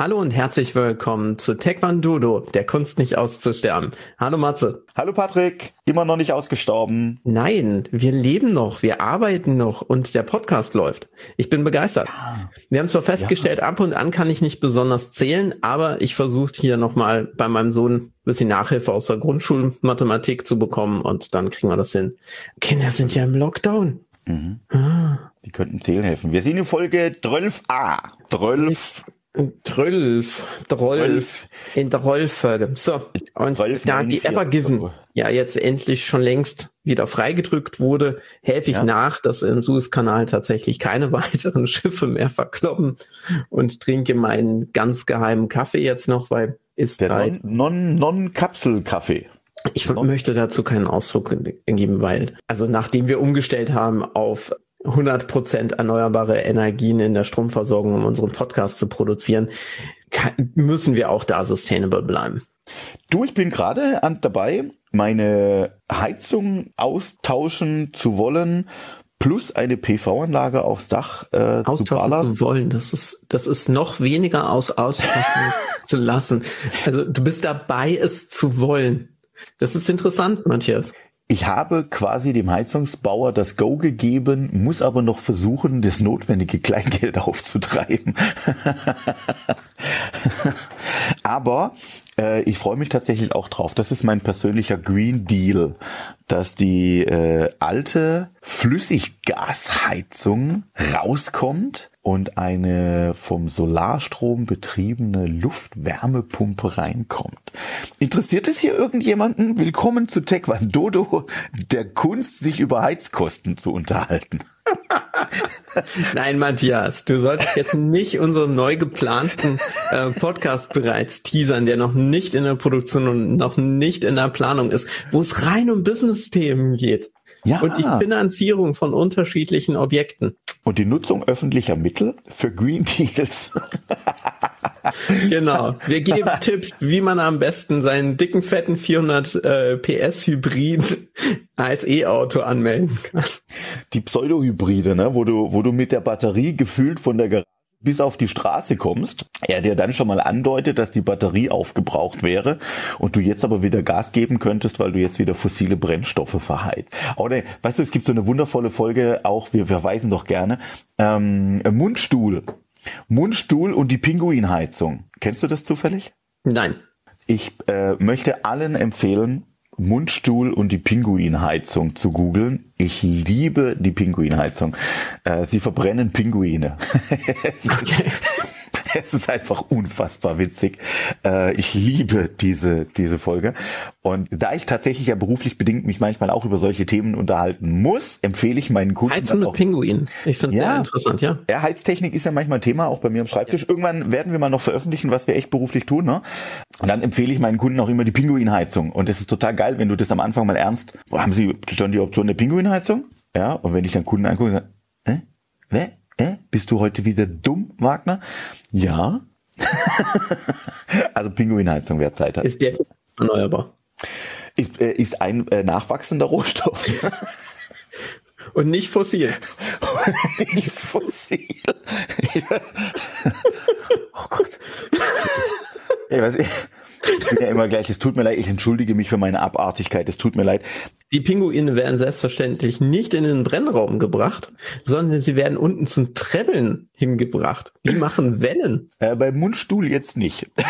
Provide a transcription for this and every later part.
Hallo und herzlich willkommen zu Taekwondo, der Kunst nicht auszusterben. Hallo Matze. Hallo Patrick, immer noch nicht ausgestorben. Nein, wir leben noch, wir arbeiten noch und der Podcast läuft. Ich bin begeistert. Ja. Wir haben zwar festgestellt, ja. ab und an kann ich nicht besonders zählen, aber ich versuche hier nochmal bei meinem Sohn ein bisschen Nachhilfe aus der Grundschulmathematik zu bekommen und dann kriegen wir das hin. Kinder sind ja im Lockdown. Mhm. Ah. Die könnten zählen helfen. Wir sind in Folge 12a. 12. 12, 12 in der Rollfolge. So, und 12, da die Evergiven ja jetzt endlich schon längst wieder freigedrückt wurde, helfe ich ja. nach, dass im Suezkanal tatsächlich keine weiteren Schiffe mehr verkloppen und trinke meinen ganz geheimen Kaffee jetzt noch, weil ist der Non-Kapsel-Kaffee. Non, non ich möchte dazu keinen Ausdruck geben, weil, also nachdem wir umgestellt haben auf 100% erneuerbare Energien in der Stromversorgung, um unseren Podcast zu produzieren, müssen wir auch da sustainable bleiben. Du, ich bin gerade dabei, meine Heizung austauschen zu wollen, plus eine PV-Anlage aufs Dach äh, austauschen zu, ballern. zu wollen. Das ist, das ist noch weniger aus austauschen zu lassen. Also du bist dabei, es zu wollen. Das ist interessant, Matthias. Ich habe quasi dem Heizungsbauer das Go gegeben, muss aber noch versuchen, das notwendige Kleingeld aufzutreiben. aber äh, ich freue mich tatsächlich auch drauf. Das ist mein persönlicher Green Deal, dass die äh, alte Flüssiggasheizung rauskommt und eine vom Solarstrom betriebene Luftwärmepumpe reinkommt. Interessiert es hier irgendjemanden? Willkommen zu Taekwondo, der Kunst, sich über Heizkosten zu unterhalten. Nein, Matthias, du solltest jetzt nicht unseren neu geplanten äh, Podcast bereits teasern, der noch nicht in der Produktion und noch nicht in der Planung ist, wo es rein um Business-Themen geht. Ja. Und die Finanzierung von unterschiedlichen Objekten. Und die Nutzung öffentlicher Mittel für Green Deals. genau. Wir geben Tipps, wie man am besten seinen dicken, fetten 400 äh, PS Hybrid als E-Auto anmelden kann. Die Pseudo-Hybride, ne, wo du, wo du mit der Batterie gefühlt von der Garage bis auf die Straße kommst, er dir dann schon mal andeutet, dass die Batterie aufgebraucht wäre und du jetzt aber wieder Gas geben könntest, weil du jetzt wieder fossile Brennstoffe verheizt. Oder, weißt du, es gibt so eine wundervolle Folge, auch wir verweisen doch gerne, ähm, Mundstuhl. Mundstuhl und die Pinguinheizung. Kennst du das zufällig? Nein. Ich äh, möchte allen empfehlen, Mundstuhl und die Pinguinheizung zu googeln. Ich liebe die Pinguinheizung. Äh, sie verbrennen Pinguine. okay. es ist einfach unfassbar witzig. Äh, ich liebe diese, diese Folge. Und da ich tatsächlich ja beruflich bedingt mich manchmal auch über solche Themen unterhalten muss, empfehle ich meinen Kunden. Heizen mit Pinguin. Ich finde es ja, sehr interessant, ja. Ja, Heiztechnik ist ja manchmal Thema, auch bei mir am Schreibtisch. Ja. Irgendwann werden wir mal noch veröffentlichen, was wir echt beruflich tun. Ne? Und dann empfehle ich meinen Kunden auch immer die Pinguinheizung. Und das ist total geil, wenn du das am Anfang mal ernst, haben sie schon die Option der Pinguinheizung? Ja, und wenn ich dann Kunden angucke, sage, äh? Äh, bist du heute wieder dumm, Wagner? Ja. also Pinguinheizung, wer Zeit hat. Ist der erneuerbar? Ist, äh, ist ein äh, nachwachsender Rohstoff. Und nicht fossil. nicht fossil. oh Gott. Ey, was ich, ich bin ja immer gleich, es tut mir leid, ich entschuldige mich für meine Abartigkeit, es tut mir leid. Die Pinguine werden selbstverständlich nicht in den Brennraum gebracht, sondern sie werden unten zum Trebbeln hingebracht. Die machen Wellen. Äh, beim Mundstuhl jetzt nicht.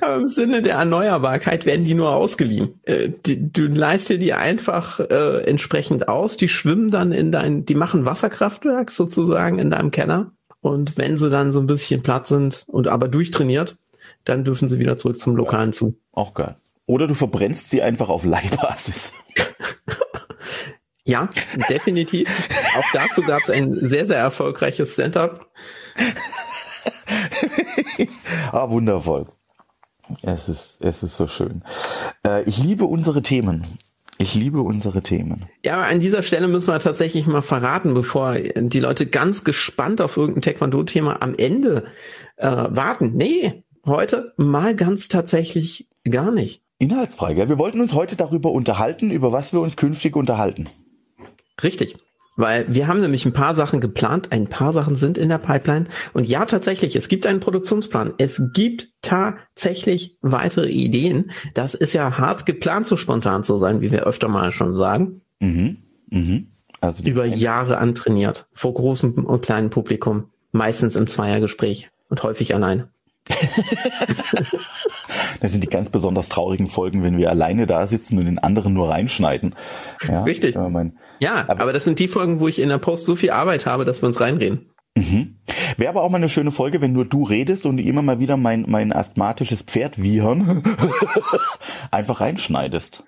Aber im Sinne der Erneuerbarkeit werden die nur ausgeliehen. Äh, die, du leist dir die einfach äh, entsprechend aus, die schwimmen dann in dein, die machen Wasserkraftwerk sozusagen in deinem Keller. Und wenn sie dann so ein bisschen platt sind und aber durchtrainiert, dann dürfen sie wieder zurück zum lokalen ja. zu. Auch geil. Oder du verbrennst sie einfach auf Leihbasis. ja, definitiv. Auch dazu gab es ein sehr, sehr erfolgreiches Stand-up. ah, wundervoll. Es ist, es ist so schön. Äh, ich liebe unsere Themen. Ich liebe unsere Themen. Ja, an dieser Stelle müssen wir tatsächlich mal verraten, bevor die Leute ganz gespannt auf irgendein Taekwondo-Thema am Ende äh, warten. Nee, heute mal ganz tatsächlich gar nicht. Inhaltsfrei, gell? Wir wollten uns heute darüber unterhalten, über was wir uns künftig unterhalten. Richtig. Weil wir haben nämlich ein paar Sachen geplant, ein paar Sachen sind in der Pipeline. Und ja, tatsächlich, es gibt einen Produktionsplan. Es gibt tatsächlich weitere Ideen. Das ist ja hart geplant, so spontan zu sein, wie wir öfter mal schon sagen. Mhm. Mhm. Also Über Jahre antrainiert, vor großem und kleinem Publikum, meistens im Zweiergespräch und häufig alleine. das sind die ganz besonders traurigen Folgen, wenn wir alleine da sitzen und den anderen nur reinschneiden. Ja, Richtig. Mein, ja, aber, aber, das sind die Folgen, wo ich in der Post so viel Arbeit habe, dass wir uns reinreden. Mhm. Wäre aber auch mal eine schöne Folge, wenn nur du redest und immer mal wieder mein, mein asthmatisches Pferd wiehern einfach reinschneidest.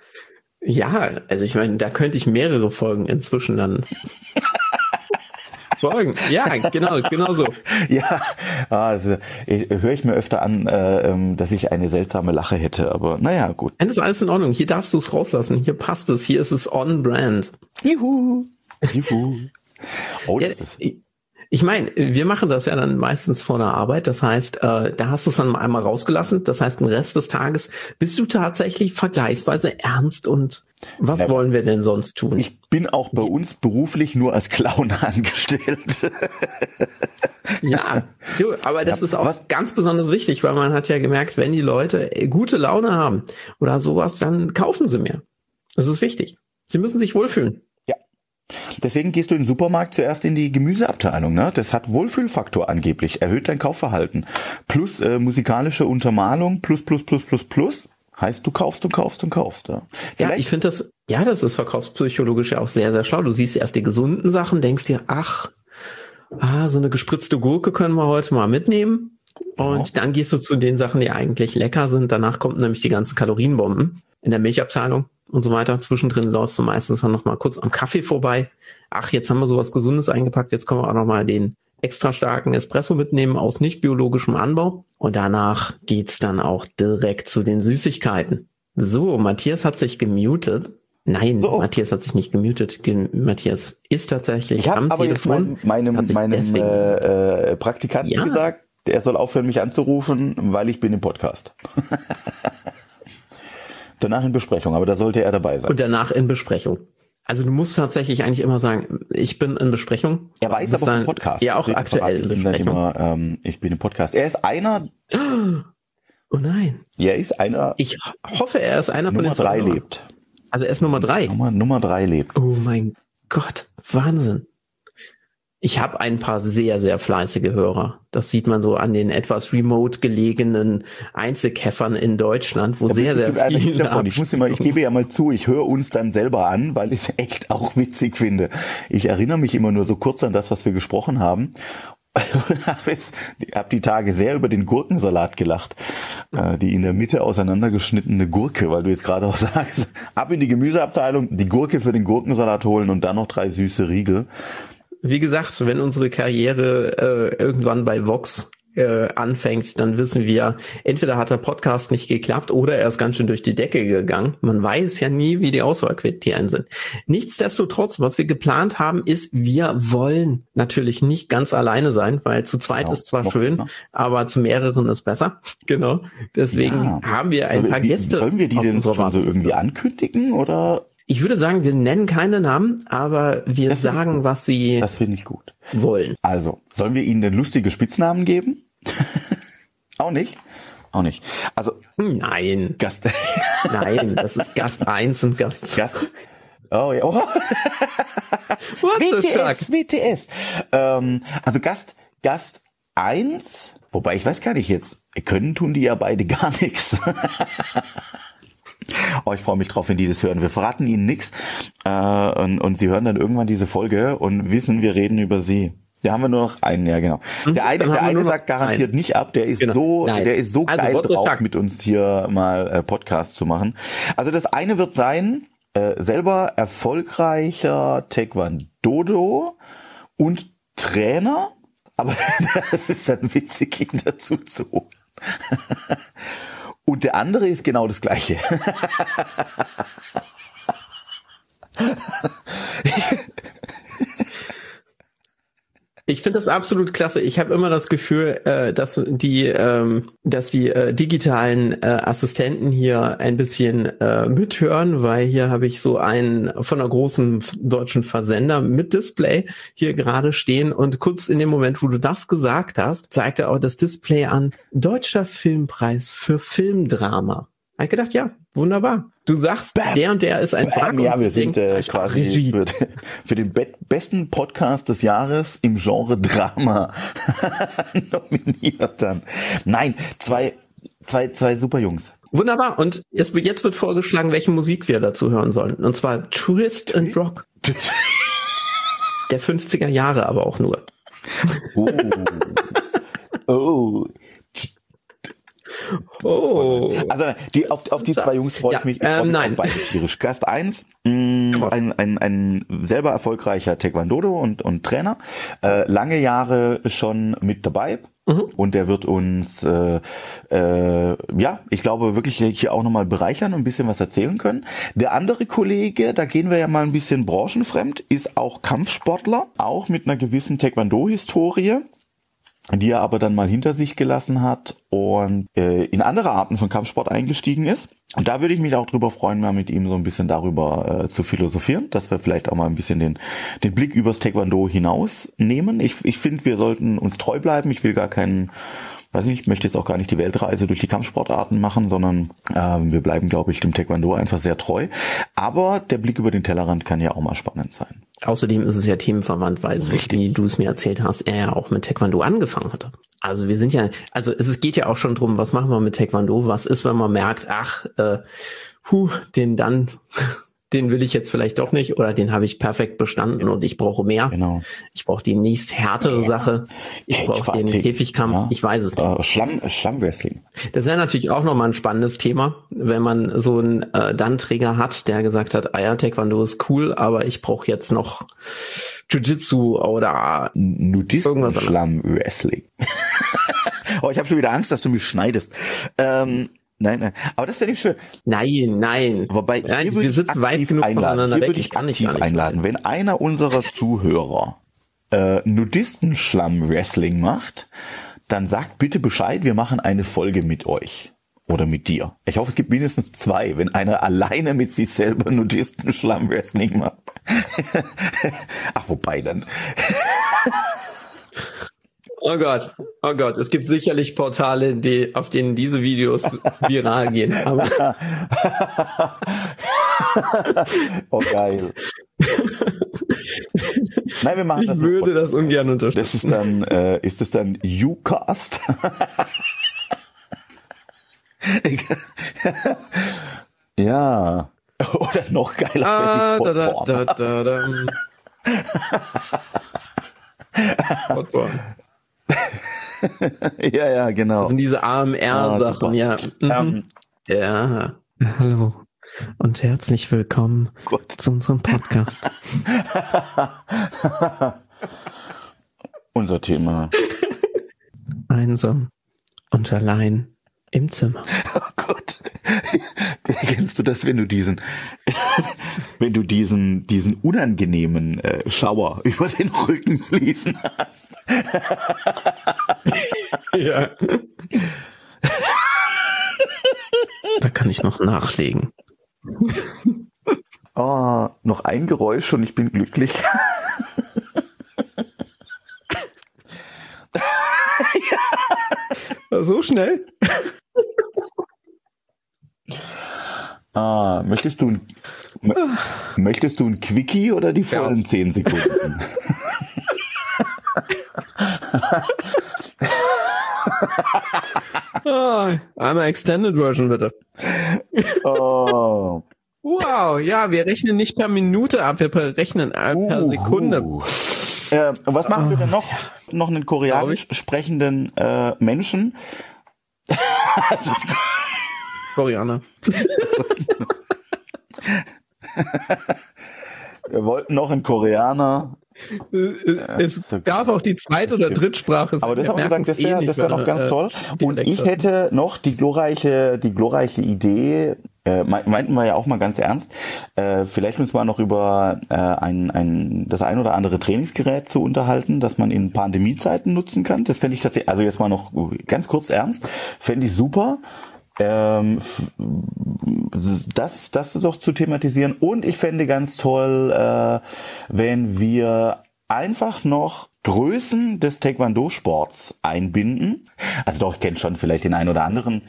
Ja, also ich meine, da könnte ich mehrere Folgen inzwischen dann Folgen. Ja, genau, genau so. ja, also höre ich mir öfter an, äh, ähm, dass ich eine seltsame Lache hätte, aber naja, gut. Das ist alles in Ordnung. Hier darfst du es rauslassen. Hier passt es. Hier ist es on brand. Juhu. Juhu. Oh, das ja, ist. Ich meine, wir machen das ja dann meistens vor der Arbeit. Das heißt, äh, da hast du es dann einmal rausgelassen. Das heißt, den Rest des Tages bist du tatsächlich vergleichsweise ernst und was ja, wollen wir denn sonst tun? Ich bin auch bei uns beruflich nur als Clown angestellt. ja, du, aber das ja, ist auch was ganz besonders wichtig, weil man hat ja gemerkt, wenn die Leute gute Laune haben oder sowas, dann kaufen sie mehr. Das ist wichtig. Sie müssen sich wohlfühlen. Deswegen gehst du in den Supermarkt zuerst in die Gemüseabteilung. Ne? Das hat Wohlfühlfaktor angeblich, erhöht dein Kaufverhalten. Plus äh, musikalische Untermalung, plus, plus, plus, plus, plus. Heißt, du kaufst und kaufst und kaufst. Ja, ja ich finde das, ja, das ist verkaufspsychologisch ja auch sehr, sehr schlau. Du siehst erst die gesunden Sachen, denkst dir, ach, ah, so eine gespritzte Gurke können wir heute mal mitnehmen. Und genau. dann gehst du zu den Sachen, die eigentlich lecker sind. Danach kommt nämlich die ganzen Kalorienbomben in der Milchabteilung und so weiter. Zwischendrin läufst du meistens dann noch mal kurz am Kaffee vorbei. Ach, jetzt haben wir sowas Gesundes eingepackt. Jetzt können wir auch noch mal den extra starken Espresso mitnehmen aus nicht biologischem Anbau. Und danach geht's dann auch direkt zu den Süßigkeiten. So, Matthias hat sich gemutet. Nein, so. Matthias hat sich nicht gemutet. Matthias ist tatsächlich ich am aber Telefon. Jetzt mein, meinem meinem äh, äh, Praktikanten ja. gesagt, der soll aufhören, mich anzurufen, weil ich bin im Podcast. danach in Besprechung, aber da sollte er dabei sein. Und danach in Besprechung. Also du musst tatsächlich eigentlich immer sagen, ich bin in Besprechung. Er weiß aber im Podcast. Ja, auch aktuell in Besprechung. Immer, ähm, ich bin im Podcast. Er ist einer. Oh nein. Er ist einer. Ich hoffe, er ist einer Nummer von den drei lebt. Also er ist Nummer drei. Nummer, Nummer drei lebt. Oh mein Gott, Wahnsinn. Ich habe ein paar sehr, sehr fleißige Hörer. Das sieht man so an den etwas remote gelegenen Einzelkäffern in Deutschland, wo ja, sehr, sehr viele. Davon. Ich muss immer, ich gebe ja mal zu, ich höre uns dann selber an, weil ich es echt auch witzig finde. Ich erinnere mich immer nur so kurz an das, was wir gesprochen haben ich habe die Tage sehr über den Gurkensalat gelacht. Äh, die in der Mitte auseinandergeschnittene Gurke, weil du jetzt gerade auch sagst, ab in die Gemüseabteilung, die Gurke für den Gurkensalat holen und dann noch drei süße Riegel wie gesagt, wenn unsere Karriere äh, irgendwann bei Vox äh, anfängt, dann wissen wir, entweder hat der Podcast nicht geklappt oder er ist ganz schön durch die Decke gegangen. Man weiß ja nie, wie die Auswahlkriterien sind. Nichtsdestotrotz, was wir geplant haben, ist, wir wollen natürlich nicht ganz alleine sein, weil zu zweit genau, ist zwar schön, noch. aber zu mehreren ist besser. Genau. Deswegen ja. haben wir ein paar wie, Gäste. Sollen wir die denn so irgendwie ankündigen oder ich würde sagen, wir nennen keine Namen, aber wir das sagen, was sie das finde ich gut. wollen. Also, sollen wir ihnen denn lustige Spitznamen geben? Auch nicht? Auch nicht. Also. Nein. Gast. Nein, das ist Gast 1 und Gast 2. Gast. Oh ja. Oh. What WTS, WTS. Ähm, also Gast, Gast 1, wobei ich weiß gar nicht jetzt, können tun die ja beide gar nichts. Oh, ich freue mich drauf, wenn die das hören. Wir verraten ihnen nichts äh, und, und sie hören dann irgendwann diese Folge und wissen, wir reden über sie. Da haben wir nur noch einen, ja genau. Mhm, der eine, der eine sagt garantiert einen. nicht ab, der ist genau. so, Nein. der ist so also, geil drauf, sagt. mit uns hier mal äh, Podcast zu machen. Also das eine wird sein, äh, selber erfolgreicher Taekwondo und Trainer, aber das ist dann witzig, ihn dazu zu holen. Und der andere ist genau das gleiche. Ich finde das absolut klasse. Ich habe immer das Gefühl, äh, dass die, ähm, dass die äh, digitalen äh, Assistenten hier ein bisschen äh, mithören, weil hier habe ich so einen von einer großen deutschen Versender mit Display hier gerade stehen und kurz in dem Moment, wo du das gesagt hast, zeigte auch das Display an Deutscher Filmpreis für Filmdrama. Habe ich gedacht, ja, wunderbar. Du sagst, Bam. der und der ist ein Bam. Ja, wir sind äh, quasi für, für, den be besten Podcast des Jahres im Genre Drama nominiert dann. Nein, zwei, zwei, zwei super Jungs. Wunderbar. Und jetzt, jetzt wird vorgeschlagen, welche Musik wir dazu hören sollen. Und zwar Twist, Twist? and Rock. der 50er Jahre aber auch nur. Oh. oh. Oh. Also die, auf, auf die zwei Jungs freue ja, ich mich ähm, nein. beide tierisch. Gast 1, mm, ein, ein, ein selber erfolgreicher Taekwondo und, und Trainer, äh, lange Jahre schon mit dabei. Mhm. Und der wird uns, äh, äh, ja, ich glaube, wirklich hier auch nochmal bereichern und ein bisschen was erzählen können. Der andere Kollege, da gehen wir ja mal ein bisschen branchenfremd, ist auch Kampfsportler, auch mit einer gewissen Taekwondo-Historie die er aber dann mal hinter sich gelassen hat und äh, in andere Arten von Kampfsport eingestiegen ist. Und da würde ich mich auch drüber freuen, mal mit ihm so ein bisschen darüber äh, zu philosophieren, dass wir vielleicht auch mal ein bisschen den, den Blick übers Taekwondo hinaus nehmen. Ich, ich finde, wir sollten uns treu bleiben. Ich will gar keinen weiß nicht, ich möchte jetzt auch gar nicht die Weltreise durch die Kampfsportarten machen, sondern äh, wir bleiben, glaube ich, dem Taekwondo einfach sehr treu. Aber der Blick über den Tellerrand kann ja auch mal spannend sein. Außerdem ist es ja themenverwandt, weil so wie du es mir erzählt hast, er ja auch mit Taekwondo angefangen hatte. Also wir sind ja, also es geht ja auch schon drum, was machen wir mit Taekwondo? Was ist, wenn man merkt, ach, äh, hu, den dann den will ich jetzt vielleicht doch nicht oder den habe ich perfekt bestanden und ich brauche mehr. Genau. Ich brauche die nächst härtere ja. Sache. Ich brauche den Käfigkampf. Ja. Ich weiß es nicht. Uh, Schlamm, Schlammwrestling. Das wäre natürlich auch nochmal ein spannendes Thema, wenn man so einen äh, Dann-Träger hat, der gesagt hat, ah ja, Taekwondo ist cool, aber ich brauche jetzt noch Jiu-Jitsu oder Nudisten Schlammwrestling. oh, ich habe schon wieder Angst, dass du mich schneidest. Ähm, Nein, nein. Aber das wäre nicht schön. Nein, nein. Wobei, nein, hier würde ich aktiv einladen. Hier würde ich aktiv einladen. Wenn einer unserer Zuhörer äh, Nudisten-Schlamm-Wrestling macht, dann sagt bitte Bescheid, wir machen eine Folge mit euch. Oder mit dir. Ich hoffe, es gibt mindestens zwei, wenn einer alleine mit sich selber Nudisten-Schlamm-Wrestling macht. Ach, wobei dann. Oh Gott, oh Gott, es gibt sicherlich Portale, die, auf denen diese Videos viral gehen. Aber oh geil. Nein, wir machen ich das. Ich würde das ungern unterstützen. Das ist dann, äh, ist es dann Ucast? ja. Oder noch geiler. Ah, da, da, da, da, da. Ja, ja, genau. Das sind diese AMR-Sachen, ah, ja. Mhm. Um, ja. Hallo und herzlich willkommen Gott. zu unserem Podcast. Unser Thema. Einsam und allein im Zimmer. Oh Gott. Kennst du das, wenn du diesen, wenn du diesen, diesen unangenehmen äh, Schauer über den Rücken fließen hast? ja. Da kann ich noch nachlegen. Oh, noch ein Geräusch und ich bin glücklich. ja. So schnell? Ah, möchtest du ein, möchtest du ein Quickie oder die vollen ja. 10 Sekunden? oh, einmal Extended Version bitte. Oh. Wow, ja, wir rechnen nicht per Minute ab, wir rechnen per uh, Sekunde. Uh. Äh, was machen oh, wir denn noch? Ja. Noch einen koreanisch sprechenden äh, Menschen. also, Koreaner. Wir wollten noch einen Koreaner. Es darf auch die zweite oder Drittsprache sein. Aber das haben wir gesagt, das wäre wär noch ganz äh, toll. Und ich hätte noch die glorreiche, die glorreiche Idee, äh, meinten wir ja auch mal ganz ernst, äh, vielleicht uns mal noch über äh, ein, ein, das ein oder andere Trainingsgerät zu unterhalten, das man in Pandemiezeiten nutzen kann. Das fände ich tatsächlich, also jetzt mal noch ganz kurz ernst, fände ich super. Ähm, das, das ist auch zu thematisieren. Und ich fände ganz toll, äh, wenn wir einfach noch Größen des Taekwondo-Sports einbinden. Also doch, ich kenne schon vielleicht den einen oder anderen.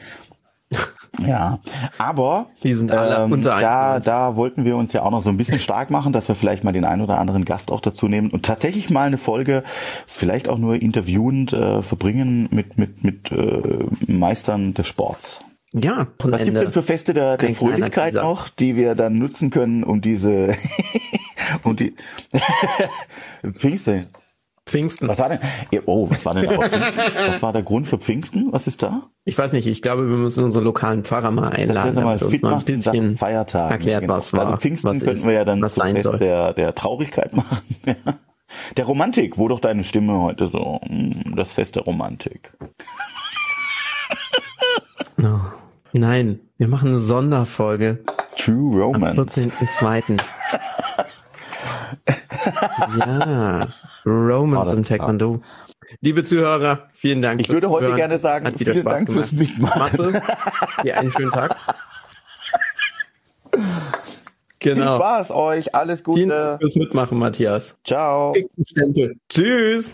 Ja, aber die sind alle ähm, unter da, da wollten wir uns ja auch noch so ein bisschen stark machen, dass wir vielleicht mal den einen oder anderen Gast auch dazu nehmen und tatsächlich mal eine Folge, vielleicht auch nur interviewend äh, verbringen mit mit mit äh, Meistern des Sports. Ja, was gibt es denn für Feste der, der Fröhlichkeit noch, die wir dann nutzen können, um diese um die Pfingste. Pfingsten. Was war denn? Oh, was war denn aber Pfingsten? Was war der Grund für Pfingsten? Was ist da? Ich weiß nicht. Ich glaube, wir müssen unseren lokalen Pfarrer mal einladen. Das mal fit mal ein bisschen Feiertag erklärt, genau. was war. Also Pfingsten was könnten ist, wir ja dann was sein soll. Der, der Traurigkeit machen. der Romantik. Wo doch deine Stimme heute so? Hm, das Fest der Romantik. No. Nein, wir machen eine Sonderfolge. True Romance. Am 14.02. ja, Romance im Taekwondo. Liebe Zuhörer, vielen Dank. Ich würde heute gerne sagen, vielen Spaß Dank gemacht. fürs Mitmachen. Mathe, dir einen schönen Tag. Genau. Viel Spaß euch, alles Gute. Vielen Dank fürs Mitmachen, Matthias. Ciao. Tschüss.